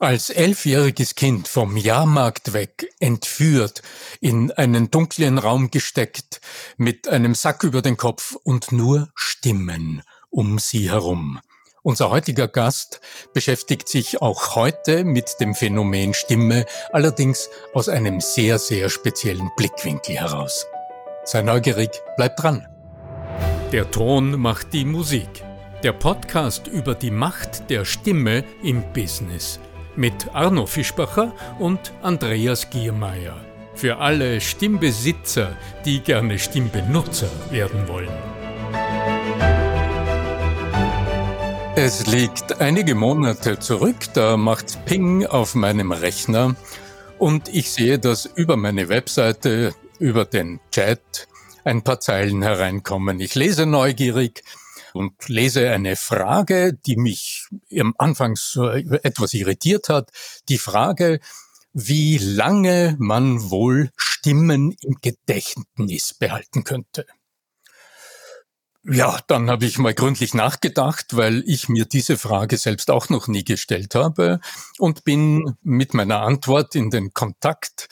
Als elfjähriges Kind vom Jahrmarkt weg, entführt, in einen dunklen Raum gesteckt, mit einem Sack über den Kopf und nur Stimmen um sie herum. Unser heutiger Gast beschäftigt sich auch heute mit dem Phänomen Stimme, allerdings aus einem sehr, sehr speziellen Blickwinkel heraus. Sei neugierig, bleib dran. Der Ton macht die Musik. Der Podcast über die Macht der Stimme im Business mit Arno Fischbacher und Andreas Giermeier. Für alle Stimmbesitzer, die gerne Stimmbenutzer werden wollen. Es liegt einige Monate zurück, da macht Ping auf meinem Rechner und ich sehe, dass über meine Webseite, über den Chat ein paar Zeilen hereinkommen. Ich lese neugierig, und lese eine Frage, die mich am Anfang so etwas irritiert hat. Die Frage, wie lange man wohl Stimmen im Gedächtnis behalten könnte. Ja, dann habe ich mal gründlich nachgedacht, weil ich mir diese Frage selbst auch noch nie gestellt habe und bin mit meiner Antwort in den Kontakt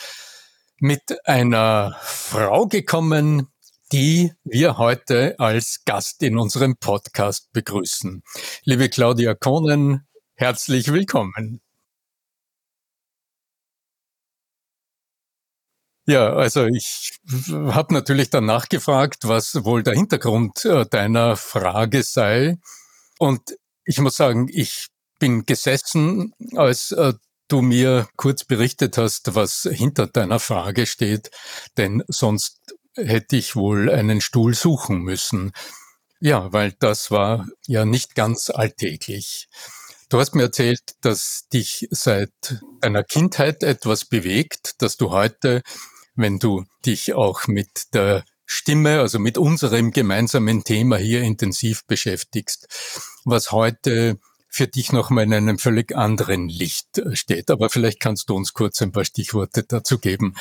mit einer Frau gekommen, die wir heute als Gast in unserem Podcast begrüßen. Liebe Claudia Kohnen, herzlich willkommen. Ja, also ich habe natürlich danach gefragt, was wohl der Hintergrund äh, deiner Frage sei. Und ich muss sagen, ich bin gesessen, als äh, du mir kurz berichtet hast, was hinter deiner Frage steht, denn sonst hätte ich wohl einen Stuhl suchen müssen. Ja, weil das war ja nicht ganz alltäglich. Du hast mir erzählt, dass dich seit deiner Kindheit etwas bewegt, dass du heute, wenn du dich auch mit der Stimme, also mit unserem gemeinsamen Thema hier intensiv beschäftigst, was heute für dich nochmal in einem völlig anderen Licht steht. Aber vielleicht kannst du uns kurz ein paar Stichworte dazu geben,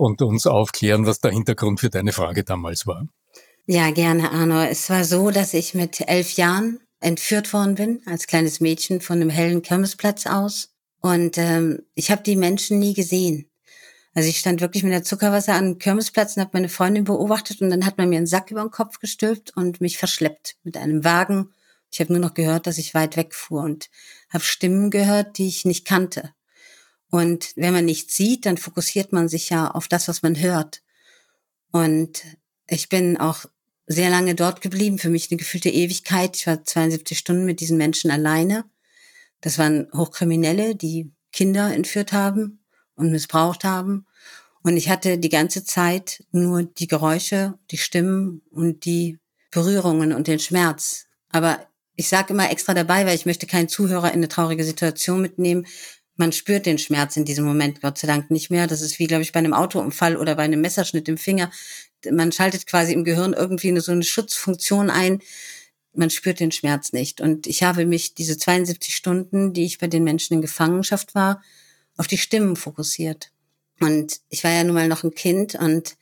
und uns aufklären, was der Hintergrund für deine Frage damals war. Ja, gerne, Arno. Es war so, dass ich mit elf Jahren entführt worden bin, als kleines Mädchen von einem hellen Kirmesplatz aus. Und ähm, ich habe die Menschen nie gesehen. Also ich stand wirklich mit der Zuckerwasser an Kirmesplatz und habe meine Freundin beobachtet und dann hat man mir einen Sack über den Kopf gestülpt und mich verschleppt mit einem Wagen. Ich habe nur noch gehört, dass ich weit weg fuhr und habe Stimmen gehört, die ich nicht kannte. Und wenn man nichts sieht, dann fokussiert man sich ja auf das, was man hört. Und ich bin auch sehr lange dort geblieben, für mich eine gefühlte Ewigkeit. Ich war 72 Stunden mit diesen Menschen alleine. Das waren Hochkriminelle, die Kinder entführt haben und missbraucht haben. Und ich hatte die ganze Zeit nur die Geräusche, die Stimmen und die Berührungen und den Schmerz. Aber ich sage immer extra dabei, weil ich möchte keinen Zuhörer in eine traurige Situation mitnehmen, man spürt den Schmerz in diesem Moment Gott sei Dank nicht mehr. Das ist wie, glaube ich, bei einem Autounfall oder bei einem Messerschnitt im Finger. Man schaltet quasi im Gehirn irgendwie eine, so eine Schutzfunktion ein. Man spürt den Schmerz nicht. Und ich habe mich diese 72 Stunden, die ich bei den Menschen in Gefangenschaft war, auf die Stimmen fokussiert. Und ich war ja nun mal noch ein Kind und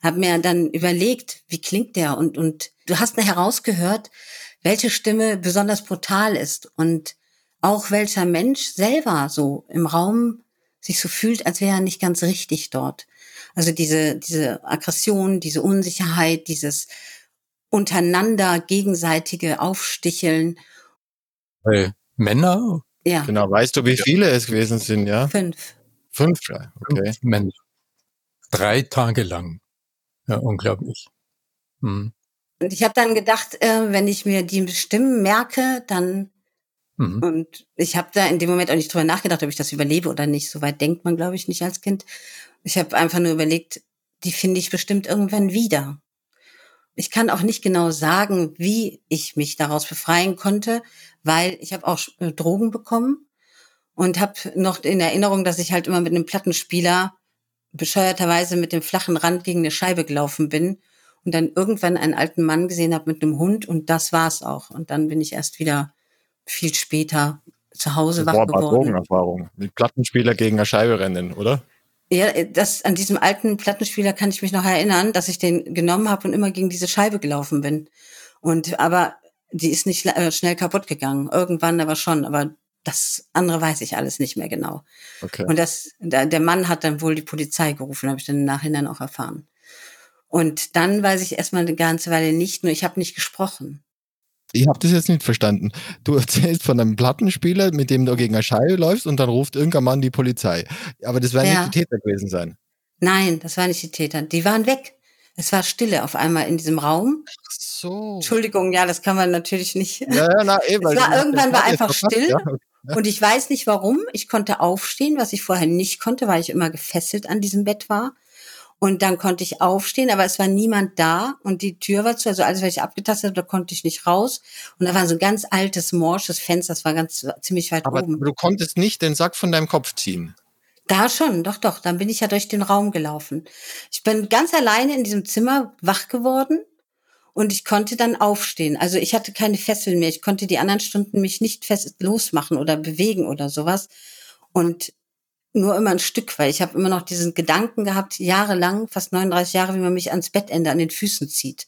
habe mir dann überlegt, wie klingt der? Und, und du hast nachher rausgehört, welche Stimme besonders brutal ist. Und auch welcher Mensch selber so im Raum sich so fühlt, als wäre er nicht ganz richtig dort. Also diese, diese Aggression, diese Unsicherheit, dieses untereinander gegenseitige Aufsticheln. Hey, Männer? Ja. Genau, weißt du, wie viele es gewesen sind, ja? Fünf. Fünf, ja, okay. Fünf Männer. Drei Tage lang. Ja, unglaublich. Hm. Und ich habe dann gedacht, äh, wenn ich mir die Stimmen merke, dann Mhm. Und ich habe da in dem Moment auch nicht drüber nachgedacht, ob ich das überlebe oder nicht. Soweit denkt man, glaube ich, nicht als Kind. Ich habe einfach nur überlegt, die finde ich bestimmt irgendwann wieder. Ich kann auch nicht genau sagen, wie ich mich daraus befreien konnte, weil ich habe auch äh, Drogen bekommen und habe noch in Erinnerung, dass ich halt immer mit einem Plattenspieler bescheuerterweise mit dem flachen Rand gegen eine Scheibe gelaufen bin und dann irgendwann einen alten Mann gesehen habe mit einem Hund und das war's auch. Und dann bin ich erst wieder viel später zu Hause wach geworden. Drogenerfahrung. Mit Plattenspieler gegen eine Scheibe rennen, oder? Ja, das, an diesem alten Plattenspieler kann ich mich noch erinnern, dass ich den genommen habe und immer gegen diese Scheibe gelaufen bin. Und aber die ist nicht äh, schnell kaputt gegangen. Irgendwann aber schon. Aber Das andere weiß ich alles nicht mehr genau. Okay. Und das, der Mann hat dann wohl die Polizei gerufen, habe ich dann im Nachhinein auch erfahren. Und dann weiß ich erstmal eine ganze Weile nicht, nur ich habe nicht gesprochen. Ich habe das jetzt nicht verstanden. Du erzählst von einem Plattenspieler, mit dem du gegen eine Scheibe läufst und dann ruft irgendein Mann die Polizei. Aber das werden Ja. nicht die Täter gewesen sein. Nein, das waren nicht die Täter. Die waren weg. Es war Stille auf einmal in diesem Raum. Ach so. Entschuldigung, ja, das kann man natürlich nicht. Ja, ja, na, eh, weil war- irgendwann war einfach still. Ja. Und ich weiß nicht warum. Ich konnte aufstehen, was ich vorher nicht konnte, weil ich immer gefesselt an diesem Bett war. Und dann konnte ich aufstehen, aber es war niemand da und die Tür war zu, also alles, was ich abgetastet habe, da konnte ich nicht raus. Und da war so ein ganz altes, morsches Fenster, das war ganz ziemlich weit Aber oben. du konntest nicht den Sack von deinem Kopf ziehen. Da schon, doch, doch. Dann bin ich ja durch den Raum gelaufen. Ich bin ganz alleine in diesem Zimmer wach geworden und ich konnte dann aufstehen. Also ich hatte keine Fesseln mehr. Ich konnte die anderen Stunden mich nicht fest losmachen oder bewegen oder sowas. Und nur immer ein Stück, weil ich habe immer noch diesen Gedanken gehabt, jahrelang, fast 39 Jahre, wie man mich ans Bettende an den Füßen zieht.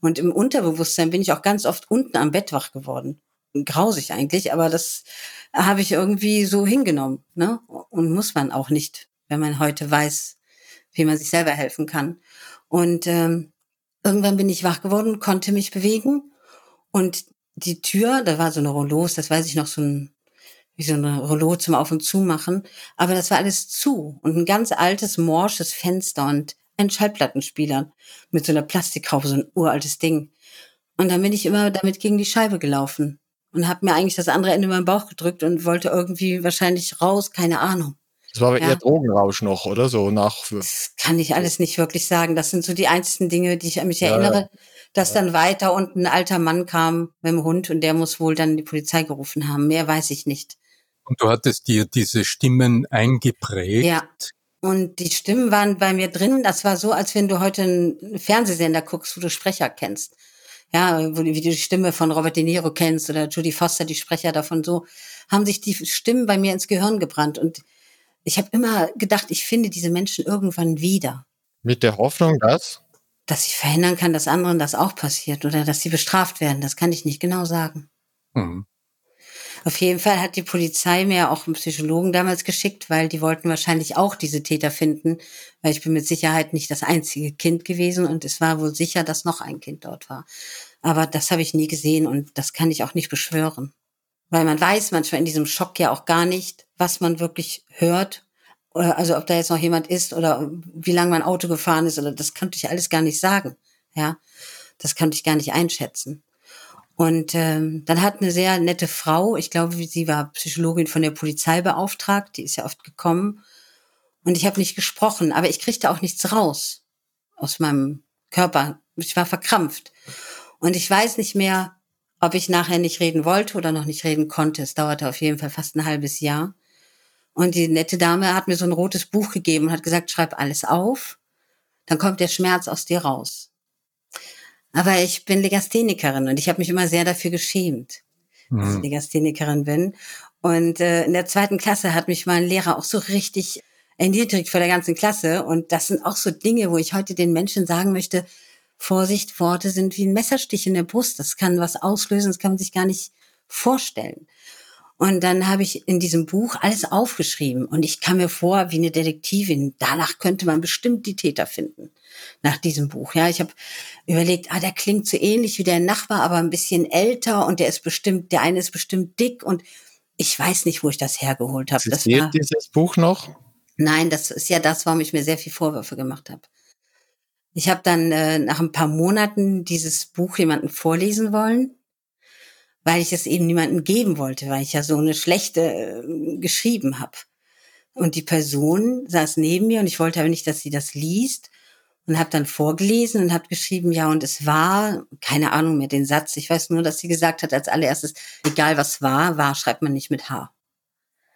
Und im Unterbewusstsein bin ich auch ganz oft unten am Bett wach geworden. Grausig eigentlich, aber das habe ich irgendwie so hingenommen. Ne? Und muss man auch nicht, wenn man heute weiß, wie man sich selber helfen kann. Und ähm, irgendwann bin ich wach geworden, konnte mich bewegen. Und die Tür, da war so eine Rollos, das weiß ich noch, so ein, wie so eine Rollo zum Auf- und Zumachen. Aber das war alles zu. Und ein ganz altes, morsches Fenster und ein Schallplattenspieler mit so einer Plastikhaube, so ein uraltes Ding. Und dann bin ich immer damit gegen die Scheibe gelaufen und habe mir eigentlich das andere Ende in meinen Bauch gedrückt und wollte irgendwie wahrscheinlich raus, keine Ahnung. Das war aber Ja. eher Drogenrausch noch, oder so nach. Das kann ich alles nicht wirklich sagen. Das sind so die einzigen Dinge, die ich an mich Ja, erinnere, dass dann weiter unten ein alter Mann kam mit dem Hund und der muss wohl dann die Polizei gerufen haben. Mehr weiß ich nicht. Und du hattest dir diese Stimmen eingeprägt. Ja. Und die Stimmen waren bei mir drin. Das war so, als wenn du heute einen Fernsehsender guckst, wo du Sprecher kennst. Ja, wo, du- wie du die Stimme von Robert De Niro kennst oder Judy Foster, die Sprecher davon. So haben sich die Stimmen bei mir ins Gehirn gebrannt. Und ich habe immer gedacht, ich finde diese Menschen irgendwann wieder. Mit der Hoffnung, dass. Dass ich verhindern kann, dass anderen das auch passiert oder dass sie bestraft werden. Das kann ich nicht genau sagen. Mhm. Auf jeden Fall hat die Polizei mir auch einen Psychologen damals geschickt, weil die wollten wahrscheinlich auch diese Täter finden, weil ich bin mit Sicherheit nicht das einzige Kind gewesen und es war wohl sicher, dass noch ein Kind dort war. Aber das habe ich nie gesehen und das kann ich auch nicht beschwören. Weil man weiß manchmal in diesem Schock ja auch gar nicht, was man wirklich hört. Oder also ob da jetzt noch jemand ist oder wie lange mein Auto gefahren ist oder das konnte ich alles gar nicht sagen. Ja, das konnte ich gar nicht einschätzen. Und ähm, dann hat eine sehr nette Frau, ich glaube, sie war Psychologin von der Polizei beauftragt, die ist ja oft gekommen. Und ich habe nicht gesprochen, aber ich kriegte auch nichts raus aus meinem Körper. Ich war verkrampft. Und ich weiß nicht mehr, ob ich nachher nicht reden wollte oder noch nicht reden konnte. Es dauerte auf jeden Fall fast ein halbes Jahr. Und die nette Dame hat mir so ein rotes Buch gegeben und hat gesagt, schreib alles auf, dann kommt der Schmerz aus dir raus. Aber ich bin Legasthenikerin und ich habe mich immer sehr dafür geschämt, dass ich Mhm. Legasthenikerin bin. Und äh, in der zweiten Klasse hat mich mein Lehrer auch so richtig erniedrigt vor der ganzen Klasse. Und das sind auch so Dinge, wo ich heute den Menschen sagen möchte, Vorsicht, Worte sind wie ein Messerstich in der Brust. Das kann was auslösen, das kann man sich gar nicht vorstellen. Und dann habe ich in diesem Buch alles aufgeschrieben und ich kam mir vor wie eine Detektivin. Danach könnte man bestimmt die Täter finden. Nach diesem Buch. Ja, ich habe überlegt, ah, der klingt so ähnlich wie der Nachbar, aber ein bisschen älter und der ist bestimmt, der eine ist bestimmt dick und ich weiß nicht, wo ich das hergeholt habe. Das war, dieses Buch noch? nein, das ist ja das, warum ich mir sehr viel Vorwürfe gemacht habe. Ich habe dann äh, nach ein paar Monaten dieses Buch jemandem vorlesen wollen, weil ich es eben niemandem geben wollte, weil ich ja so eine schlechte äh, geschrieben habe. Und die Person saß neben mir und ich wollte aber nicht, dass sie das liest und habe dann vorgelesen und habe geschrieben, ja, und es war, keine Ahnung mehr den Satz, ich weiß nur, dass sie gesagt hat als allererstes, egal was war, war schreibt man nicht mit H.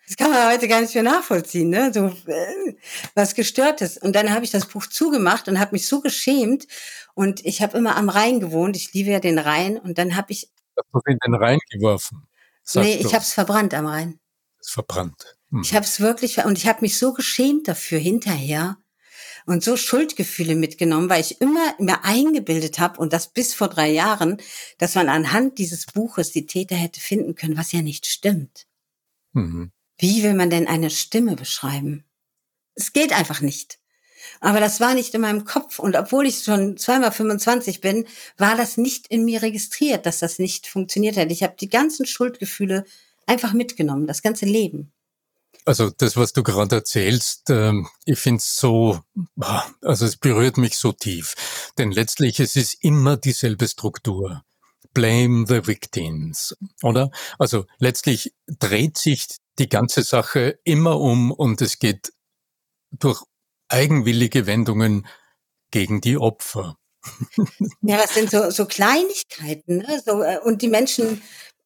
Das kann man heute gar nicht mehr nachvollziehen, ne? So äh, was gestörtes. Und dann habe ich das Buch zugemacht und habe mich so geschämt. Und ich habe immer am Rhein gewohnt. Ich liebe ja den Rhein. Und dann habe ich, Hast du in den Rhein geworfen? Nee, bloß. ich habe es verbrannt am Rhein. Es verbrannt. Hm. Ich habe es wirklich und ich habe mich so geschämt dafür hinterher und so Schuldgefühle mitgenommen, weil ich immer mir eingebildet habe und das bis vor drei Jahren, dass man anhand dieses Buches die Täter hätte finden können, was ja nicht stimmt. Mhm. Wie will man denn eine Stimme beschreiben? Es geht einfach nicht. Aber das war nicht in meinem Kopf. Und obwohl ich schon zweimal 25 bin, war das nicht in mir registriert, dass das nicht funktioniert hat. Ich habe die ganzen Schuldgefühle einfach mitgenommen, das ganze Leben. Also das, was du gerade erzählst, ähm, ich finde es so, also es berührt mich so tief. Denn letztlich es ist immer dieselbe Struktur. Blame the victims, oder? Also letztlich dreht sich die ganze Sache immer um und es geht durch eigenwillige Wendungen gegen die Opfer. Ja, das sind so, so Kleinigkeiten. Ne? So, äh, und die Menschen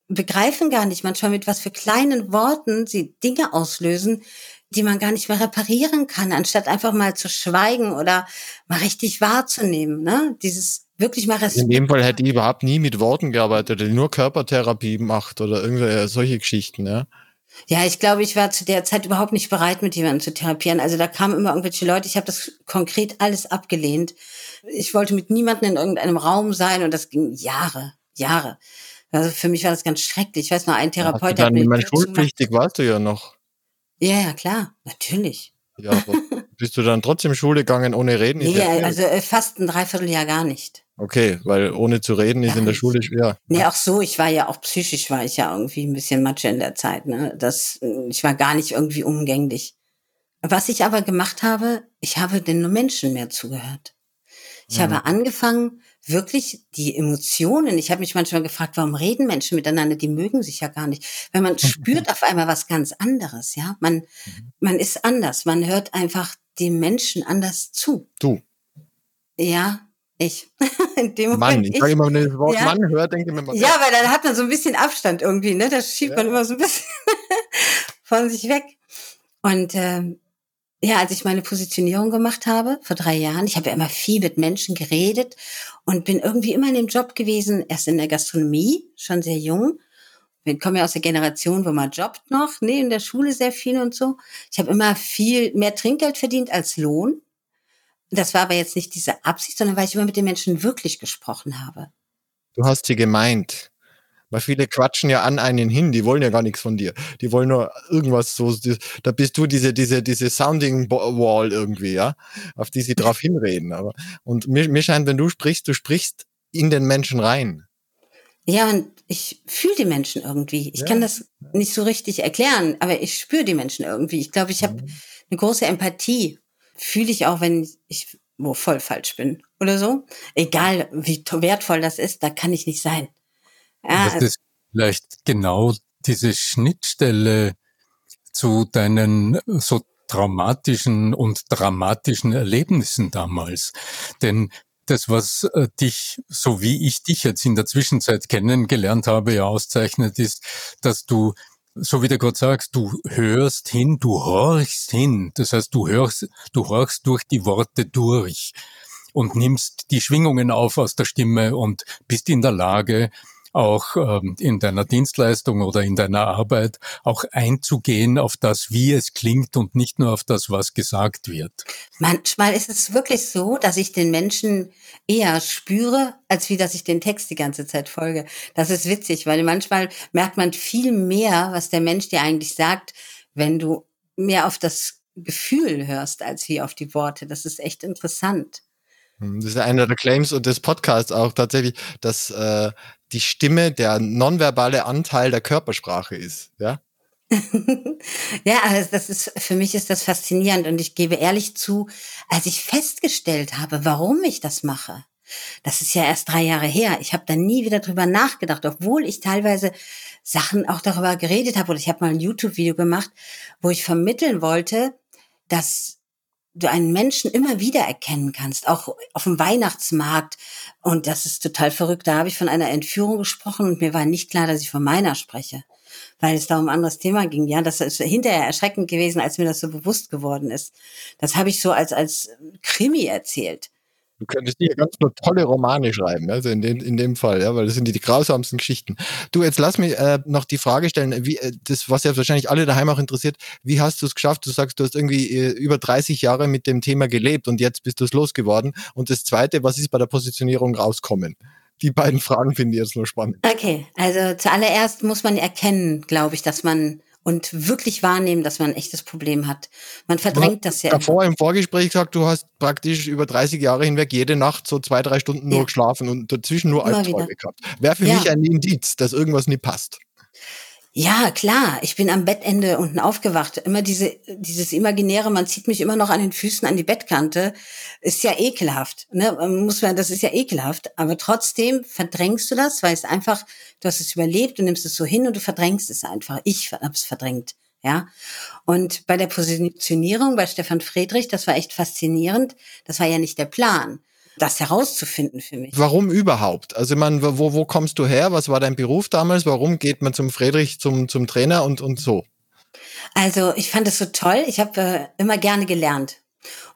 begreifen gar nicht manchmal, mit was für kleinen Worten sie Dinge auslösen, die man gar nicht mehr reparieren kann, anstatt einfach mal zu schweigen oder mal richtig wahrzunehmen. Ne? Dieses wirklich mal Respekt. In dem Fall hätte ich überhaupt nie mit Worten gearbeitet, nur Körpertherapie macht oder irgendwelche solche Geschichten. Ja? Ja, ich glaube, ich war zu der Zeit überhaupt nicht bereit, mit jemandem zu therapieren. Also da kamen immer irgendwelche Leute, ich habe das konkret alles abgelehnt. Ich wollte mit niemandem in irgendeinem Raum sein und das ging Jahre, Jahre. Also für mich war das ganz schrecklich. Ich weiß noch, ein Therapeut ja, hat mir... Dann schulpflichtig warst du ja noch. Ja, ja, klar, natürlich. Ja, aber bist du dann trotzdem Schule gegangen ohne Reden? Nee, also äh, fast ein Dreivierteljahr gar nicht. Okay, weil ohne zu reden ist in der Schule schwer. Nee, auch so, ich war ja auch psychisch, war ich ja irgendwie ein bisschen Matsche in der Zeit. Ne? Das, ich war gar nicht irgendwie umgänglich. Was ich aber gemacht habe, ich habe den Menschen mehr zugehört. Ich mhm. habe angefangen, wirklich die Emotionen, ich habe mich manchmal gefragt, warum reden Menschen miteinander, die mögen sich ja gar nicht. Wenn man spürt auf einmal was ganz anderes, ja, man, mhm. man ist anders, man hört einfach dem Menschen anders zu. Du. Ja, ich. In dem Moment Mann, ich, ich sage immer, wenn das Wort ja. Mann hört, denke ich mir mal. Ja, weil dann hat man so ein bisschen Abstand irgendwie, ne? Das schiebt ja. man immer so ein bisschen von sich weg. Und ähm, ja, als ich meine Positionierung gemacht habe, vor drei Jahren, ich habe ja immer viel mit Menschen geredet und bin irgendwie immer in dem Job gewesen, erst in der Gastronomie, schon sehr jung. Ich komme ja aus der Generation, wo man jobbt noch, nee, in der Schule sehr viel und so. Ich habe immer viel mehr Trinkgeld verdient als Lohn das war aber jetzt nicht diese Absicht, sondern weil ich immer mit den Menschen wirklich gesprochen habe. Du hast sie gemeint. Weil viele quatschen ja an einen hin, die wollen ja gar nichts von dir. Die wollen nur irgendwas so, da bist du diese, diese, diese Sounding Wall irgendwie, ja, auf die sie drauf hinreden. Aber, und mir, mir scheint, wenn du sprichst, du sprichst in den Menschen rein. Ja, und ich fühle die Menschen irgendwie. Ich ja. kann das nicht so richtig erklären, aber ich spüre die Menschen irgendwie. Ich glaube, ich habe mhm. eine große Empathie fühle ich auch, wenn ich wo voll falsch bin oder so. Egal, wie wertvoll das ist, da kann ich nicht sein. Ja, das ist vielleicht genau diese Schnittstelle zu deinen so traumatischen und dramatischen Erlebnissen damals. Denn das, was äh, dich, so wie ich dich jetzt in der Zwischenzeit kennengelernt habe, ja auszeichnet, ist, dass du so wie du gerade sagst, du hörst hin, du horchst hin. Das heißt, du hörst, du horchst durch die Worte durch und nimmst die Schwingungen auf aus der Stimme und bist in der Lage, auch ähm, in deiner Dienstleistung oder in deiner Arbeit auch einzugehen auf das, wie es klingt und nicht nur auf das, was gesagt wird. Manchmal ist es wirklich so, dass ich den Menschen eher spüre, als wie dass ich den Text die ganze Zeit folge. Das ist witzig, weil manchmal merkt man viel mehr, was der Mensch dir eigentlich sagt, wenn du mehr auf das Gefühl hörst, als wie auf die Worte. Das ist echt interessant. Hm, das ist einer der Claims und des Podcasts auch tatsächlich, dass äh, die Stimme der nonverbale Anteil der Körpersprache ist, ja? ja, also das ist, für mich ist das faszinierend und ich gebe ehrlich zu, als ich festgestellt habe, warum ich das mache, das ist ja erst drei Jahre her. Ich habe da nie wieder drüber nachgedacht, obwohl ich teilweise Sachen auch darüber geredet habe. Oder ich habe mal ein YouTube-Video gemacht, wo ich vermitteln wollte, dass du einen Menschen immer wieder erkennen kannst, auch auf dem Weihnachtsmarkt. Und das ist total verrückt. Da habe ich von einer Entführung gesprochen und mir war nicht klar, dass ich von meiner spreche, weil es da um ein anderes Thema ging. Ja, das ist hinterher erschreckend gewesen, als mir das so bewusst geworden ist. Das habe ich so als, als Krimi erzählt. Du könntest hier ganz nur tolle Romane schreiben, also in dem, in dem Fall, ja, weil das sind die, die grausamsten Geschichten. Du, jetzt lass mich äh, noch die Frage stellen, wie, äh, das, was ja wahrscheinlich alle daheim auch interessiert, wie hast du es geschafft? Du sagst, du hast irgendwie äh, über 30 Jahre mit dem Thema gelebt und jetzt bist du es losgeworden. Und das Zweite, was ist bei der Positionierung rauskommen? Die beiden Fragen finde ich jetzt nur spannend. Okay, also zuallererst muss man erkennen, glaube ich, dass man und wirklich wahrnehmen, dass man ein echtes Problem hat. Man verdrängt das ja. Davor im Vorgespräch gesagt, du hast praktisch über 30 Jahre hinweg jede Nacht so zwei, drei Stunden nur geschlafen und dazwischen nur Albträume gehabt. Wäre für ja. mich ein Indiz, dass irgendwas nie passt. Ja, klar. Ich bin am Bettende unten aufgewacht. Immer diese, dieses Imaginäre, man zieht mich immer noch an den Füßen an die Bettkante, ist ja ekelhaft. Ne? Muss man, das ist ja ekelhaft. Aber trotzdem verdrängst du das, weil es einfach, du hast es überlebt, du nimmst es so hin und du verdrängst es einfach. Ich habe es verdrängt. Ja. Und bei der Positionierung bei Stefan Friedrich, das war echt faszinierend. Das war ja nicht der Plan das herauszufinden für mich. Warum überhaupt? Also ich meine, wo, wo kommst du her? Was war dein Beruf damals? Warum geht man zum Friedrich, zum, zum Trainer und, und so? Also ich fand es so toll. Ich habe äh, immer gerne gelernt.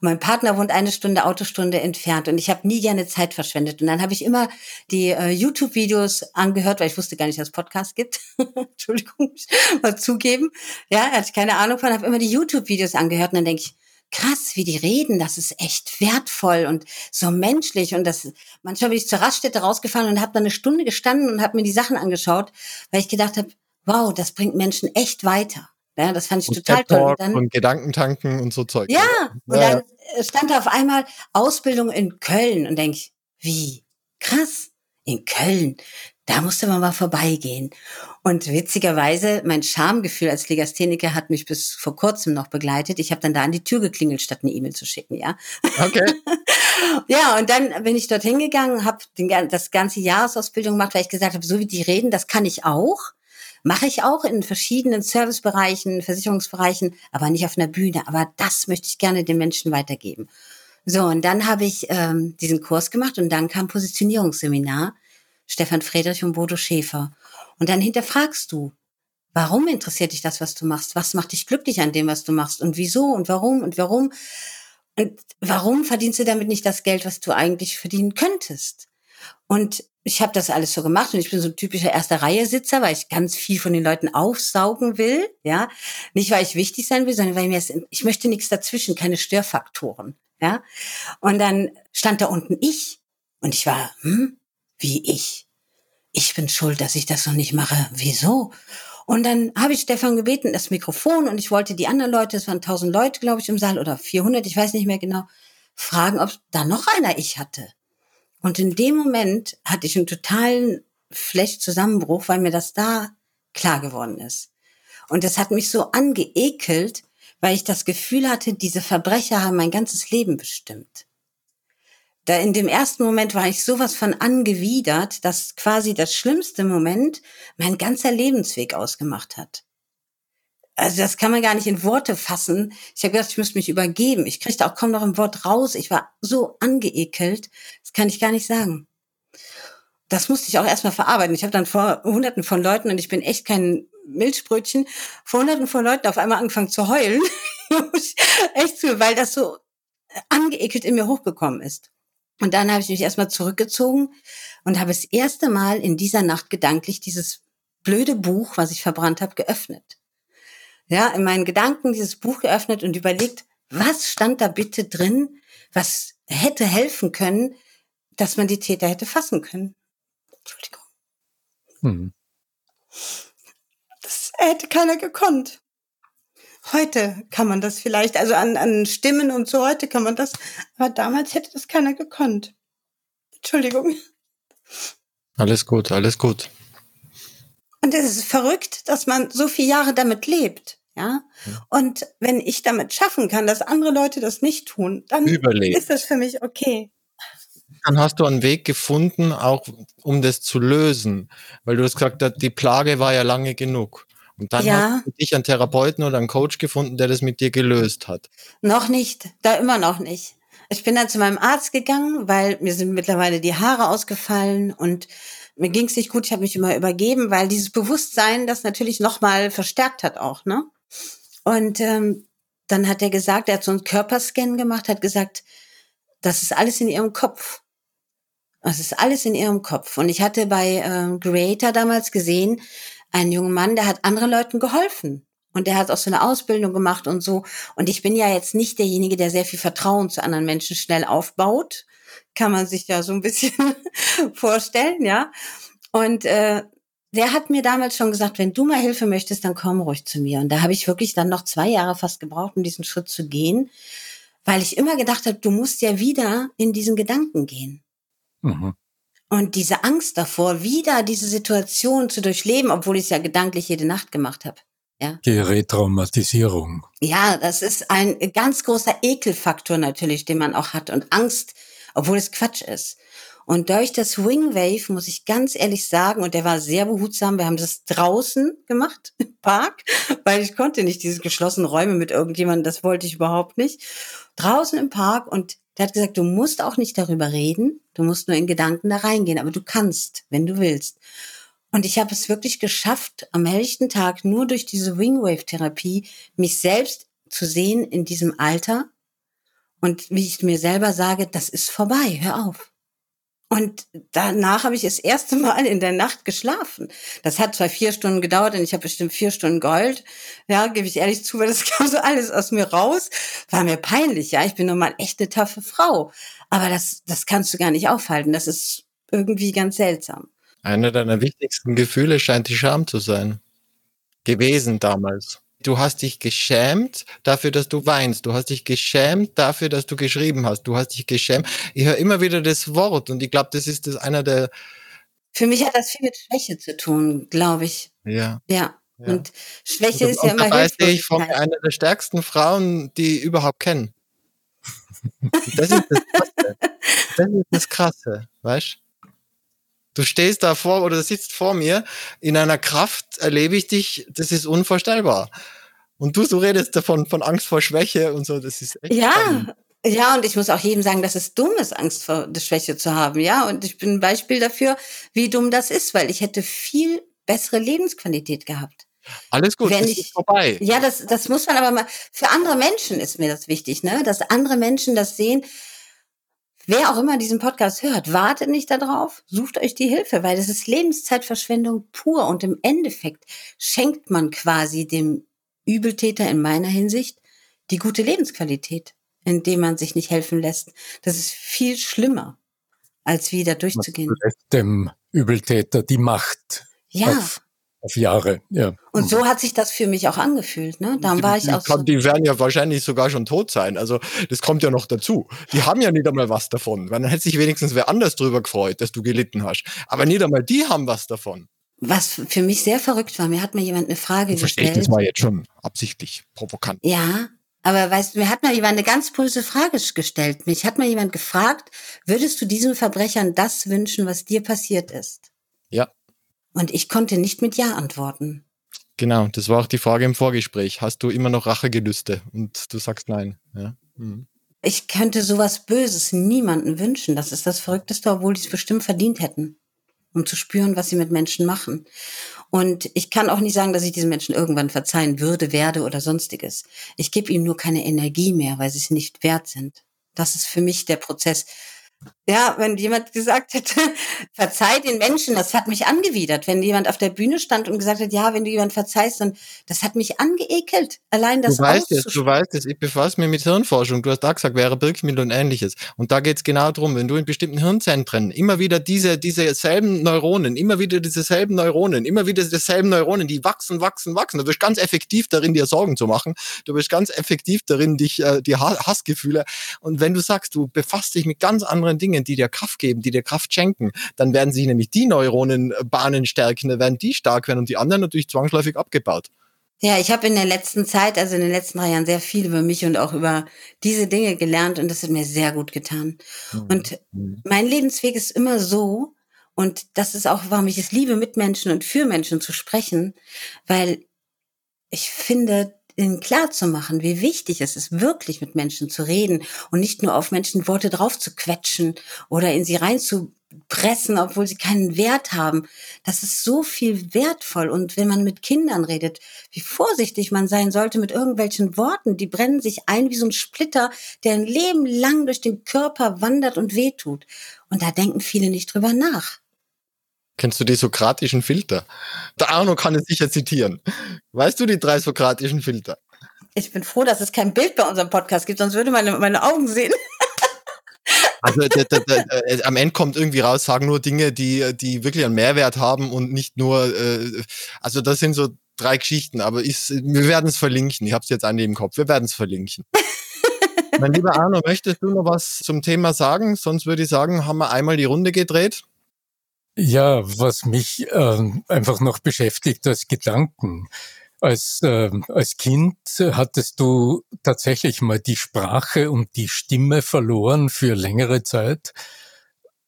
Und mein Partner wohnt eine Stunde Autostunde entfernt und ich habe nie gerne Zeit verschwendet. Und dann habe ich immer die äh, YouTube-Videos angehört, weil ich wusste gar nicht, dass es Podcast gibt. Entschuldigung, mal zugeben. Ja, hatte ich keine Ahnung von, habe immer die YouTube-Videos angehört und dann denke ich, krass, wie die reden, das ist echt wertvoll und so menschlich. Und das manchmal bin ich zur Raststätte rausgefahren und habe dann eine Stunde gestanden und habe mir die Sachen angeschaut, weil ich gedacht habe, wow, das bringt Menschen echt weiter. Ja, das fand ich und total toll. Und, dann, und Gedankentanken und so Zeug. Ja, und ja. dann stand da auf einmal Ausbildung in Köln und denk ich, wie? Krass, in Köln da musste man mal vorbeigehen. Und witzigerweise, mein Schamgefühl als Legastheniker hat mich bis vor kurzem noch begleitet. Ich habe dann da an die Tür geklingelt, statt eine E-Mail zu schicken, ja. Okay. ja, und dann bin ich dorthin gegangen, habe das ganze Jahresausbildung gemacht, weil ich gesagt habe, so wie die reden, das kann ich auch. Mache ich auch in verschiedenen Servicebereichen, Versicherungsbereichen, aber nicht auf einer Bühne. Aber das möchte ich gerne den Menschen weitergeben. So, und dann habe ich ähm, diesen Kurs gemacht und dann kam Positionierungsseminar Stefan Friedrich und Bodo Schäfer. Und dann hinterfragst du, warum interessiert dich das, was du machst? Was macht dich glücklich an dem, was du machst? Und wieso und warum und warum? Und warum verdienst du damit nicht das Geld, was du eigentlich verdienen könntest? Und ich habe das alles so gemacht und ich bin so ein typischer erster Reihe Sitzer, weil ich ganz viel von den Leuten aufsaugen will, ja, nicht weil ich wichtig sein will, sondern weil mir ich möchte nichts dazwischen, keine Störfaktoren, ja. Und dann stand da unten ich und ich war, hm, wie ich. Ich bin schuld, dass ich das noch nicht mache. Wieso? Und dann habe ich Stefan gebeten, das Mikrofon, und ich wollte die anderen Leute, es waren 1000 Leute, glaube ich, im Saal oder 400, ich weiß nicht mehr genau, fragen, ob da noch einer ich hatte. Und in dem Moment hatte ich einen totalen Flächzusammenbruch, weil mir das da klar geworden ist. Und das hat mich so angeekelt, weil ich das Gefühl hatte, diese Verbrecher haben mein ganzes Leben bestimmt da in dem ersten Moment war ich sowas von angewidert, dass quasi das schlimmste Moment mein ganzer Lebensweg ausgemacht hat. Also das kann man gar nicht in Worte fassen. Ich habe gedacht, ich müsste mich übergeben. Ich kriegte auch kaum noch ein Wort raus. Ich war so angeekelt. Das kann ich gar nicht sagen. Das musste ich auch erstmal verarbeiten. Ich habe dann vor hunderten von Leuten, und ich bin echt kein Milchbrötchen, vor hunderten von Leuten auf einmal angefangen zu heulen. echt zu, weil das so angeekelt in mir hochgekommen ist. Und dann habe ich mich erstmal zurückgezogen und habe das erste Mal in dieser Nacht gedanklich dieses blöde Buch, was ich verbrannt habe, geöffnet. Ja, in meinen Gedanken dieses Buch geöffnet und überlegt, was stand da bitte drin, was hätte helfen können, dass man die Täter hätte fassen können. Entschuldigung. Hm. Das hätte keiner gekonnt. Heute kann man das vielleicht, also an, an Stimmen und so, heute kann man das, aber damals hätte das keiner gekonnt. Entschuldigung. Alles gut, alles gut. Und es ist verrückt, dass man so viele Jahre damit lebt. Ja. Und wenn ich damit schaffen kann, dass andere Leute das nicht tun, dann Überleben. ist das für mich okay. Dann hast du einen Weg gefunden, auch um das zu lösen. Weil du hast gesagt, die Plage war ja lange genug. Und dann ja. hast du dich einen Therapeuten oder einen Coach gefunden, der das mit dir gelöst hat. Noch nicht, da immer noch nicht. Ich bin dann zu meinem Arzt gegangen, weil mir sind mittlerweile die Haare ausgefallen und mir ging es nicht gut. Ich habe mich immer übergeben, weil dieses Bewusstsein das natürlich nochmal verstärkt hat auch, ne? Und ähm, dann hat er gesagt, er hat so einen Körperscan gemacht, hat gesagt, das ist alles in ihrem Kopf. Das ist alles in ihrem Kopf. Und ich hatte bei äh, Creator damals gesehen, ein junger Mann, der hat anderen Leuten geholfen. Und der hat auch so eine Ausbildung gemacht und so. Und ich bin ja jetzt nicht derjenige, der sehr viel Vertrauen zu anderen Menschen schnell aufbaut. Kann man sich ja so ein bisschen vorstellen, ja. Und äh, der hat mir damals schon gesagt, wenn du mal Hilfe möchtest, dann komm ruhig zu mir. Und da habe ich wirklich dann noch zwei Jahre fast gebraucht, um diesen Schritt zu gehen, weil ich immer gedacht habe, du musst ja wieder in diesen Gedanken gehen. Mhm. Und diese Angst davor, wieder diese Situation zu durchleben, obwohl ich es ja gedanklich jede Nacht gemacht habe. Ja. Die Retraumatisierung. Ja, das ist ein ganz großer Ekelfaktor natürlich, den man auch hat und Angst, obwohl es Quatsch ist. Und durch das Wingwave muss ich ganz ehrlich sagen, und der war sehr behutsam, wir haben das draußen gemacht im Park, weil ich konnte nicht diese geschlossenen Räume mit irgendjemandem, das wollte ich überhaupt nicht. Draußen im Park und der hat gesagt, du musst auch nicht darüber reden, du musst nur in Gedanken da reingehen, aber du kannst, wenn du willst. Und ich habe es wirklich geschafft, am helllichten Tag nur durch diese Wingwave-Therapie mich selbst zu sehen in diesem Alter und wie ich mir selber sage, das ist vorbei, hör auf. Und danach habe ich das erste Mal in der Nacht geschlafen. Das hat zwar vier Stunden gedauert und ich habe bestimmt vier Stunden geheult. Ja, gebe ich ehrlich zu, weil das kam so alles aus mir raus. War mir peinlich, ja. Ich bin nun mal echt eine taffe Frau. Aber das, das kannst du gar nicht aufhalten. Das ist irgendwie ganz seltsam. Einer deiner wichtigsten Gefühle scheint die Scham zu sein. Gewesen damals. Du hast dich geschämt dafür, dass du weinst. Du hast dich geschämt dafür, dass du geschrieben hast. Du hast dich geschämt. Ich höre immer wieder das Wort und ich glaube, das ist das einer der. Für mich hat das viel mit Schwäche zu tun, glaube ich. Ja. Ja. Ja. Und Schwäche und, ist ja immer dabei sehe ich von einer der stärksten Frauen, die ich überhaupt kennen. Das ist das Krasse. Das ist das Krasse, weißt Du stehst da vor oder sitzt vor mir, in einer Kraft erlebe ich dich, das ist unvorstellbar. Und du so redest davon, von Angst vor Schwäche und so, das ist echt. Ja, spannend. ja, und ich muss auch jedem sagen, dass es dumm ist, Angst vor der Schwäche zu haben, ja. Und ich bin ein Beispiel dafür, wie dumm das ist, weil ich hätte viel bessere Lebensqualität gehabt. Alles gut, Wenn ich, ist vorbei. Ja, das, das muss man aber mal, für andere Menschen ist mir das wichtig, ne, dass andere Menschen das sehen, Wer auch immer diesen Podcast hört, wartet nicht darauf, sucht euch die Hilfe, weil das ist Lebenszeitverschwendung pur und im Endeffekt schenkt man quasi dem Übeltäter in meiner Hinsicht die gute Lebensqualität, indem man sich nicht helfen lässt. Das ist viel schlimmer, als wieder durchzugehen. Dem Übeltäter die Macht. Ja. Auf auf Jahre, ja. Und so hat sich das für mich auch angefühlt, ne? Dann war ich auch. so die werden ja wahrscheinlich sogar schon tot sein. Also, das kommt ja noch dazu. Die haben ja nicht einmal was davon. Weil dann hätte sich wenigstens wer anders drüber gefreut, dass du gelitten hast. Aber nicht einmal die haben was davon. Was für mich sehr verrückt war, mir hat mir jemand eine Frage Verstehe gestellt. Das war jetzt schon absichtlich provokant. Ja, aber weißt du, mir hat mal jemand eine ganz böse Frage gestellt. Mich hat mal jemand gefragt, würdest du diesen Verbrechern das wünschen, was dir passiert ist? Und ich konnte nicht mit Ja antworten. Genau, das war auch die Frage im Vorgespräch. Hast du immer noch Rachegelüste? Und du sagst nein. Ja. Mhm. Ich könnte sowas Böses niemanden wünschen. Das ist das Verrückteste, obwohl die es bestimmt verdient hätten, um zu spüren, was sie mit Menschen machen. Und ich kann auch nicht sagen, dass ich diesen Menschen irgendwann verzeihen würde, werde oder sonstiges. Ich gebe ihnen nur keine Energie mehr, weil sie es nicht wert sind. Das ist für mich der Prozess. Ja, wenn jemand gesagt hätte, verzeih den Menschen, das hat mich angewidert. Wenn jemand auf der Bühne stand und gesagt hat, ja, wenn du jemand verzeihst, dann, das hat mich angeekelt. Allein das Du weißt es, du weißt es, ich befasse mich mit Hirnforschung. Du hast da gesagt, wäre Birkmill und ähnliches. Und da geht es genau darum, wenn du in bestimmten Hirnzentren immer wieder diese, diese selben Neuronen, immer wieder diese selben Neuronen, immer wieder dieselben Neuronen, die wachsen, wachsen, wachsen. Du bist ganz effektiv darin, dir Sorgen zu machen. Du bist ganz effektiv darin, dich, äh, die Hassgefühle. Und wenn du sagst, du befasst dich mit ganz anderen Dingen, Dingen, die dir Kraft geben, die dir Kraft schenken, dann werden sich nämlich die Neuronenbahnen stärken, dann werden die stark werden und die anderen natürlich zwangsläufig abgebaut. Ja, ich habe in der letzten Zeit, also in den letzten drei Jahren, sehr viel über mich und auch über diese Dinge gelernt und das hat mir sehr gut getan. Mhm. Und mein Lebensweg ist immer so, und das ist auch, warum ich es liebe, mit Menschen und für Menschen zu sprechen, weil ich finde, ihnen klar zu machen, wie wichtig es ist, wirklich mit Menschen zu reden und nicht nur auf Menschen Worte drauf zu quetschen oder in sie reinzupressen, obwohl sie keinen Wert haben. Das ist so viel wertvoll. Und wenn man mit Kindern redet, wie vorsichtig man sein sollte mit irgendwelchen Worten, die brennen sich ein wie so ein Splitter, der ein Leben lang durch den Körper wandert und wehtut. Und da denken viele nicht drüber nach. Kennst du die sokratischen Filter? Der Arno kann es sicher zitieren. Weißt du die drei sokratischen Filter? Ich bin froh, dass es kein Bild bei unserem Podcast gibt, sonst würde meine, meine Augen sehen. Also der, der, der, äh, am Ende kommt irgendwie raus, sagen nur Dinge, die, die wirklich einen Mehrwert haben und nicht nur, äh, also das sind so drei Geschichten, aber ich, wir werden es verlinken. Ich habe es jetzt an dem Kopf. Wir werden es verlinken. mein lieber Arno, möchtest du noch was zum Thema sagen? Sonst würde ich sagen, haben wir einmal die Runde gedreht. Ja, was mich äh, einfach noch beschäftigt als Gedanken. Als, äh, als Kind hattest du tatsächlich mal die Sprache und die Stimme verloren für längere Zeit.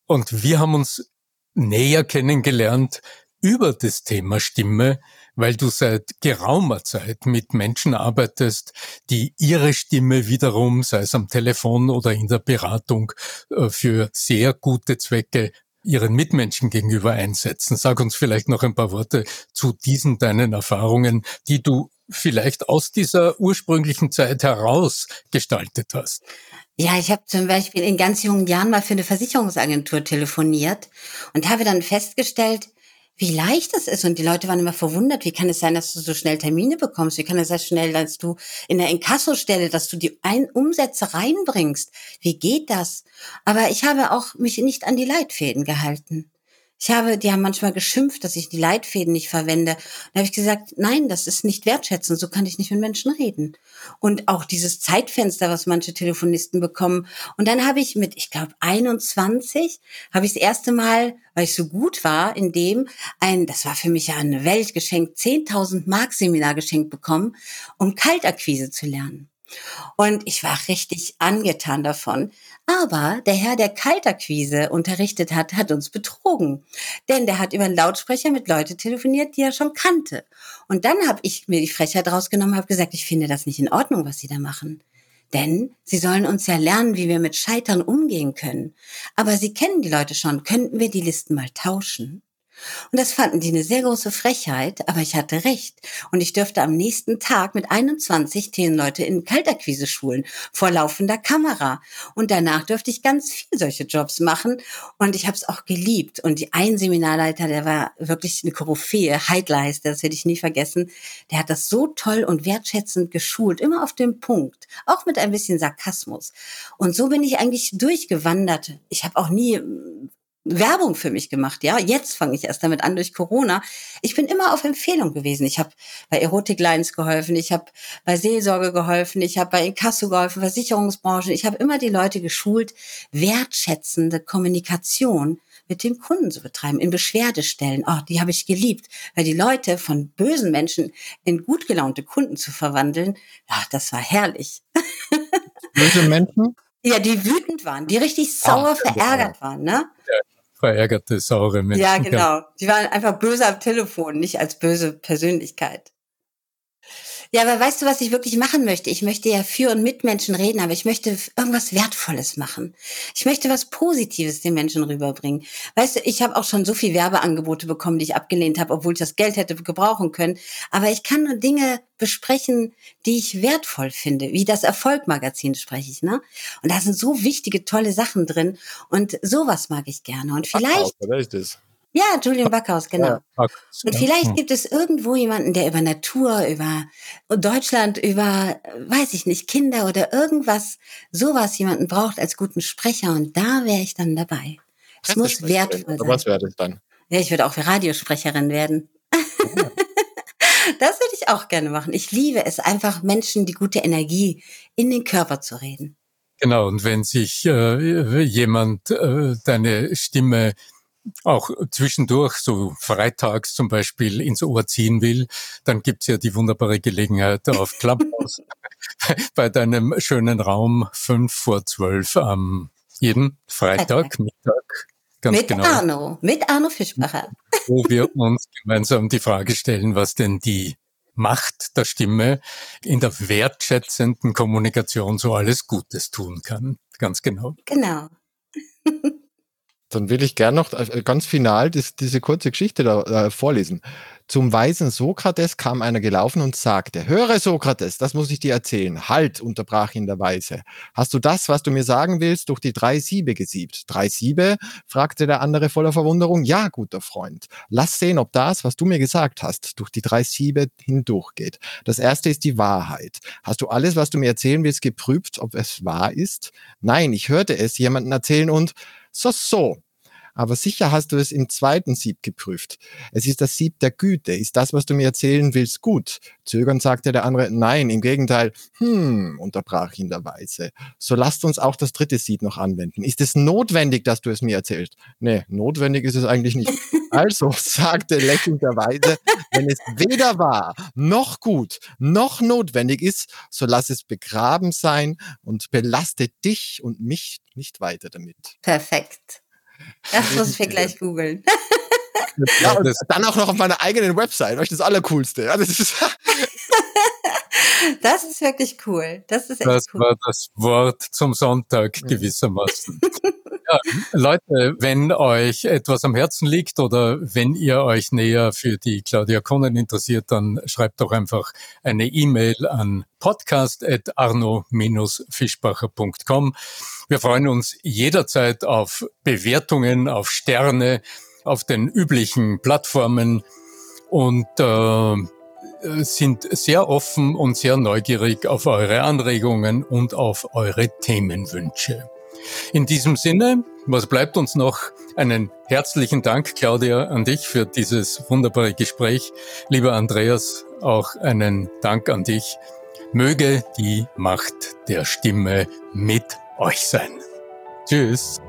Und wir haben uns näher kennengelernt über das Thema Stimme, weil du seit geraumer Zeit mit Menschen arbeitest, die ihre Stimme wiederum, sei es am Telefon oder in der Beratung, äh, für sehr gute Zwecke ihren Mitmenschen gegenüber einsetzen. Sag uns vielleicht noch ein paar Worte zu diesen deinen Erfahrungen, die du vielleicht aus dieser ursprünglichen Zeit heraus gestaltet hast. Ja, ich habe zum Beispiel in ganz jungen Jahren mal für eine Versicherungsagentur telefoniert und habe dann festgestellt, wie leicht das ist. Und die Leute waren immer verwundert, wie kann es sein, dass du so schnell Termine bekommst? Wie kann es sein schnell, dass du in der Inkassostelle, dass du die Ein Umsätze reinbringst? Wie geht das? Aber ich habe auch mich nicht an die Leitfäden gehalten. Ich habe, die haben manchmal geschimpft, dass ich die Leitfäden nicht verwende. Da habe ich gesagt, nein, das ist nicht wertschätzend, so kann ich nicht mit Menschen reden. Und auch dieses Zeitfenster, was manche Telefonisten bekommen. Und dann habe ich mit, ich glaube, 21, habe ich das erste Mal, weil ich so gut war, in dem ein, das war für mich ja eine Weltgeschenk, 10.000 Mark Seminar geschenkt bekommen, um Kaltakquise zu lernen. Und ich war richtig angetan davon. Aber der Herr, der Kaltakquise unterrichtet hat, hat uns betrogen. Denn der hat über einen Lautsprecher mit Leuten telefoniert, die er schon kannte. Und dann habe ich mir die Frechheit rausgenommen, habe gesagt, ich finde das nicht in Ordnung, was Sie da machen. Denn sie sollen uns ja lernen, wie wir mit Scheitern umgehen können. Aber sie kennen die Leute schon. Könnten wir die Listen mal tauschen? Und das fanden die eine sehr große Frechheit, aber ich hatte recht. Und ich dürfte am nächsten Tag mit 21 Themenleute in Kaltakquise schulen, vor laufender Kamera. Und danach dürfte ich ganz viel solche Jobs machen. Und ich habe es auch geliebt. Und die ein Seminarleiter, der war wirklich eine Koryphäe, der, das werde ich nie vergessen. Der hat das so toll und wertschätzend geschult, immer auf dem Punkt, auch mit ein bisschen Sarkasmus. Und so bin ich eigentlich durchgewandert. Ich habe auch nie Werbung für mich gemacht, ja. Jetzt fange ich erst damit an durch Corona. Ich bin immer auf Empfehlung gewesen. Ich habe bei Erotic Lines geholfen, ich habe bei Seelsorge geholfen, ich habe bei Inkasso geholfen, Versicherungsbranche. Ich habe immer die Leute geschult, wertschätzende Kommunikation mit dem Kunden zu betreiben, in Beschwerdestellen. Oh, die habe ich geliebt, weil die Leute von bösen Menschen in gut gelaunte Kunden zu verwandeln, ach, das war herrlich. Böse Menschen? Ja, die wütend waren, die richtig sauer, Ach, verärgert waren, ne? Ja, verärgerte, saure Menschen. Ja, genau. Die waren einfach böse am Telefon, nicht als böse Persönlichkeit. Ja, aber weißt du, was ich wirklich machen möchte? Ich möchte ja für und mit Menschen reden, aber ich möchte irgendwas Wertvolles machen. Ich möchte was Positives den Menschen rüberbringen. Weißt du, ich habe auch schon so viel Werbeangebote bekommen, die ich abgelehnt habe, obwohl ich das Geld hätte gebrauchen können. Aber ich kann nur Dinge besprechen, die ich wertvoll finde, wie das Erfolgmagazin spreche ich, ne? Und da sind so wichtige, tolle Sachen drin und sowas mag ich gerne. Und vielleicht. Ach, ja, Julian Backhaus, genau. Ja, Backhaus, und vielleicht hm. gibt es irgendwo jemanden, der über Natur, über Deutschland, über, weiß ich nicht, Kinder oder irgendwas, sowas jemanden braucht als guten Sprecher und da wäre ich dann dabei. Es muss wertvoll sein. Was wäre das dann? Ja, ich würde auch Radiosprecherin werden. Ja. das würde ich auch gerne machen. Ich liebe es einfach, Menschen die gute Energie in den Körper zu reden. Genau, und wenn sich äh, jemand äh, deine Stimme auch zwischendurch, so freitags zum Beispiel, ins Ohr ziehen will, dann gibt's ja die wunderbare Gelegenheit auf Clubhouse bei deinem schönen Raum fünf vor zwölf am jeden Freitag, Mittag. Ganz mit genau, Arno, mit Arno Fischbacher. Wo wir uns gemeinsam die Frage stellen, was denn die Macht der Stimme in der wertschätzenden Kommunikation so alles Gutes tun kann. Ganz genau. Genau. Dann will ich gern noch äh, ganz final das, diese kurze Geschichte da äh, vorlesen. Zum weisen Sokrates kam einer gelaufen und sagte, höre Sokrates, das muss ich dir erzählen. Halt, unterbrach ihn der Weise. Hast du das, was du mir sagen willst, durch die drei Siebe gesiebt? Drei Siebe? fragte der andere voller Verwunderung. Ja, guter Freund. Lass sehen, ob das, was du mir gesagt hast, durch die drei Siebe hindurchgeht. Das erste ist die Wahrheit. Hast du alles, was du mir erzählen willst, geprüft, ob es wahr ist? Nein, ich hörte es jemanden erzählen und so, so, aber sicher hast du es im zweiten Sieb geprüft. Es ist das Sieb der Güte. Ist das, was du mir erzählen willst, gut? Zögernd sagte der andere, nein, im Gegenteil. Hm, unterbrach ihn der Weise. So lasst uns auch das dritte Sieb noch anwenden. Ist es notwendig, dass du es mir erzählst? Nee, notwendig ist es eigentlich nicht. Also, sagte lächelnd der Weise, wenn es weder wahr, noch gut, noch notwendig ist, so lass es begraben sein und belaste dich und mich nicht weiter damit. Perfekt. Das muss ich gleich googeln. Ja, und dann auch noch auf meiner eigenen Website, weil ich das Allercoolste. Ja, das, ist das ist wirklich cool. Das ist echt Das cool. war das Wort zum Sonntag gewissermaßen. ja, Leute, wenn euch etwas am Herzen liegt oder wenn ihr euch näher für die Claudia Konnen interessiert, dann schreibt doch einfach eine E-Mail an podcast.arno-fischbacher.com. Wir freuen uns jederzeit auf Bewertungen, auf Sterne, auf den üblichen Plattformen und äh, sind sehr offen und sehr neugierig auf eure Anregungen und auf eure Themenwünsche. In diesem Sinne, was bleibt uns noch? Einen herzlichen Dank, Claudia, an dich für dieses wunderbare Gespräch. Lieber Andreas, auch einen Dank an dich. Möge die Macht der Stimme mit euch sein. Tschüss.